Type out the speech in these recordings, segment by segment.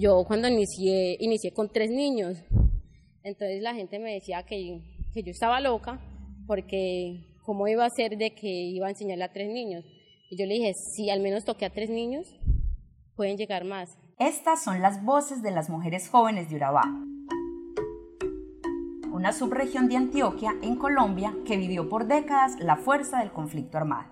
Yo cuando inicié, inicié con tres niños, entonces la gente me decía que, que yo estaba loca porque cómo iba a ser de que iba a enseñarle a tres niños. Y yo le dije, si al menos toqué a tres niños, pueden llegar más. Estas son las voces de las mujeres jóvenes de Urabá, una subregión de Antioquia en Colombia que vivió por décadas la fuerza del conflicto armado.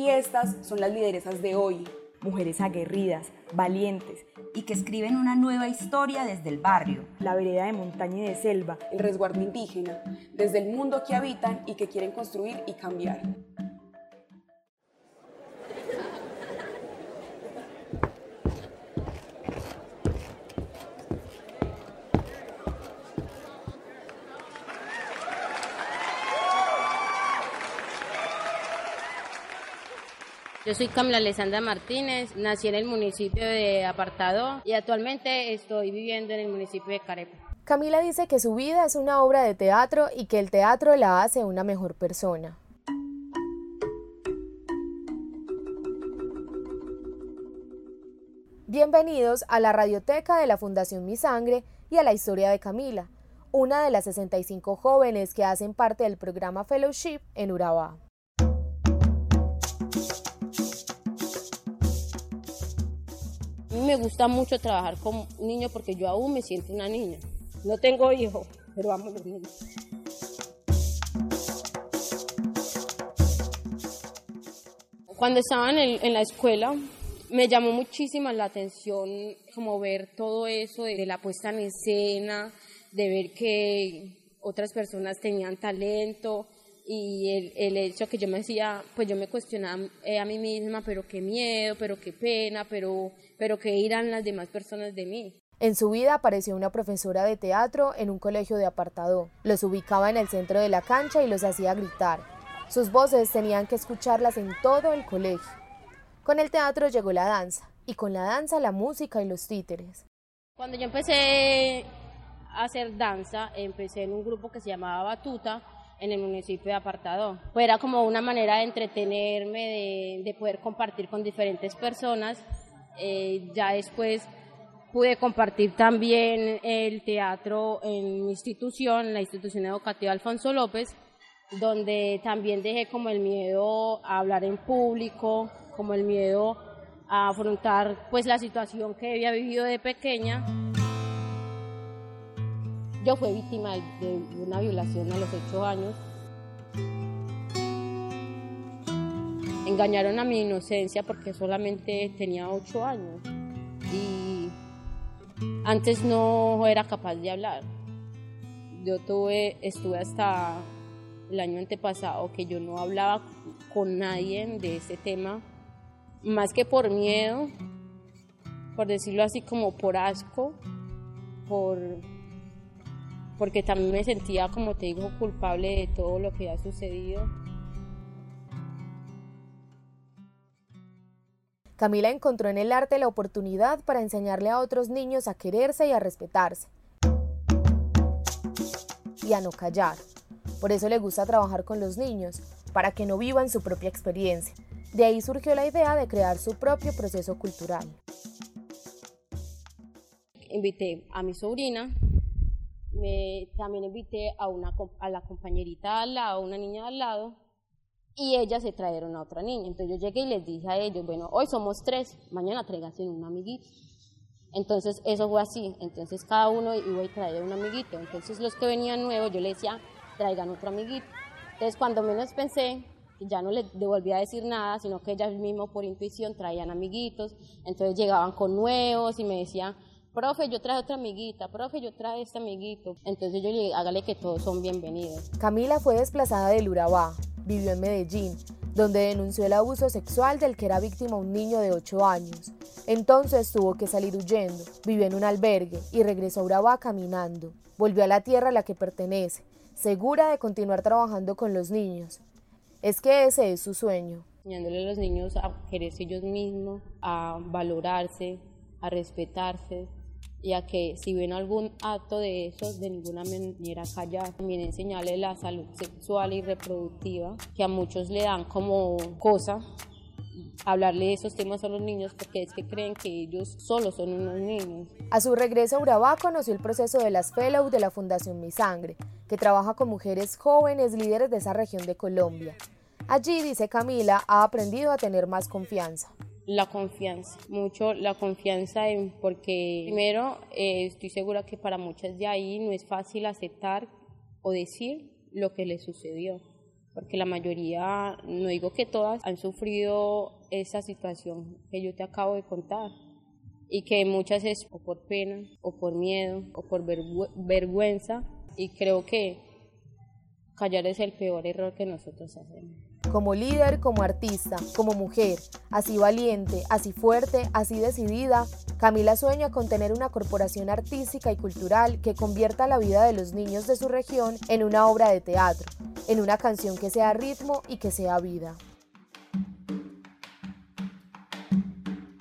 Y estas son las lideresas de hoy, mujeres aguerridas, valientes y que escriben una nueva historia desde el barrio, la vereda de montaña y de selva, el resguardo indígena, desde el mundo que habitan y que quieren construir y cambiar. Yo soy Camila Alessandra Martínez, nací en el municipio de Apartado y actualmente estoy viviendo en el municipio de Carepa. Camila dice que su vida es una obra de teatro y que el teatro la hace una mejor persona. Bienvenidos a la radioteca de la Fundación Mi Sangre y a la historia de Camila, una de las 65 jóvenes que hacen parte del programa Fellowship en Urabá. Me gusta mucho trabajar con niños porque yo aún me siento una niña. No tengo hijos, pero amo a los niños. Cuando estaba en, la escuela, me llamó muchísimo la atención como ver todo eso de la puesta en escena, de ver que otras personas tenían talento, y el, el, hecho que yo me decía, pues yo me cuestionaba eh, a mí misma, pero qué miedo, pero qué pena, pero, pero qué irán las demás personas de mí. En su vida apareció una profesora de teatro en un colegio de apartado. Los ubicaba en el centro de la cancha y los hacía gritar. Sus voces tenían que escucharlas en todo el colegio. Con el teatro llegó la danza, y con la danza la música y los títeres. Cuando yo empecé a hacer danza, empecé en un grupo que se llamaba Batuta, en el municipio de Apartado. Pues era como una manera de entretenerme, de, poder compartir con diferentes personas. Eh, ya después pude compartir también el teatro en mi institución, la institución educativa Alfonso López, donde también dejé como el miedo a hablar en público, como el miedo a afrontar pues la situación que había vivido de pequeña. Yo fui víctima de una violación a los ocho años. Engañaron a mi inocencia porque solamente tenía ocho años y antes no era capaz de hablar. Yo tuve, estuve hasta el año antepasado que yo no hablaba con nadie de ese tema, más que por miedo, por decirlo así como por asco, por porque también me sentía, como te digo, culpable de todo lo que ha sucedido. Camila encontró en el arte la oportunidad para enseñarle a otros niños a quererse y a respetarse. Y a no callar. Por eso le gusta trabajar con los niños, para que no vivan su propia experiencia. De ahí surgió la idea de crear su propio proceso cultural. Invité a mi sobrina, me, también invité a, una, a la compañerita al lado, una niña al lado, y ellas se trajeron a otra niña. Entonces yo llegué y les dije a ellos, bueno, hoy somos tres, mañana tráiganse un amiguito. Entonces eso fue así, entonces cada uno iba y traía un amiguito. Entonces los que venían nuevos yo les decía, traigan otro amiguito. Entonces cuando menos pensé, ya no les devolví a decir nada, sino que ellas mismos por intuición traían amiguitos. Entonces llegaban con nuevos y me decían, profe, yo traje otra amiguita, profe, yo traje este amiguito. Entonces yo le dije, hágale que todos son bienvenidos. Camila fue desplazada del Urabá, vivió en Medellín, donde denunció el abuso sexual del que era víctima un niño de 8 años. Entonces tuvo que salir huyendo, vivió en un albergue y regresó a Urabá caminando. Volvió a la tierra a la que pertenece, segura de continuar trabajando con los niños. Es que ese es su sueño. Enseñándole a los niños a quererse ellos mismos, a valorarse, a respetarse, y que si ven algún acto de esos, de ninguna manera callar. También enseñarle la salud sexual y reproductiva, que a muchos le dan como cosa, hablarle de esos temas a los niños porque es que creen que ellos solo son unos niños. A su regreso a Urabá conoció el proceso de las Fellows de la Fundación Mi Sangre, que trabaja con mujeres jóvenes líderes de esa región de Colombia. Allí, dice Camila, ha aprendido a tener más confianza. La confianza, mucho la confianza en, porque primero eh, estoy segura que para muchas de ahí no es fácil aceptar o decir lo que les sucedió porque la mayoría, no digo que todas, han sufrido esa situación que yo te acabo de contar y que muchas es o por pena, o por miedo, o por vergüenza y creo que callar es el peor error que nosotros hacemos como líder, como artista, como mujer, así valiente, así fuerte, así decidida, Camila sueña con tener una corporación artística y cultural que convierta la vida de los niños de su región en una obra de teatro, en una canción que sea ritmo y que sea vida.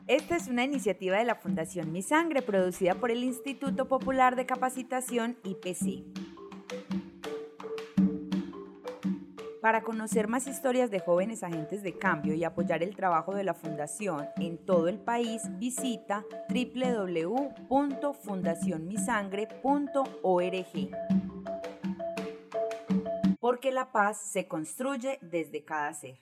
Esta es una iniciativa de la Fundación Mi Sangre producida por el Instituto Popular de Capacitación IPC. Para conocer más historias de jóvenes agentes de cambio y apoyar el trabajo de la Fundación en todo el país, visita www.fundacionmisangre.org. Porque la paz se construye desde cada ser.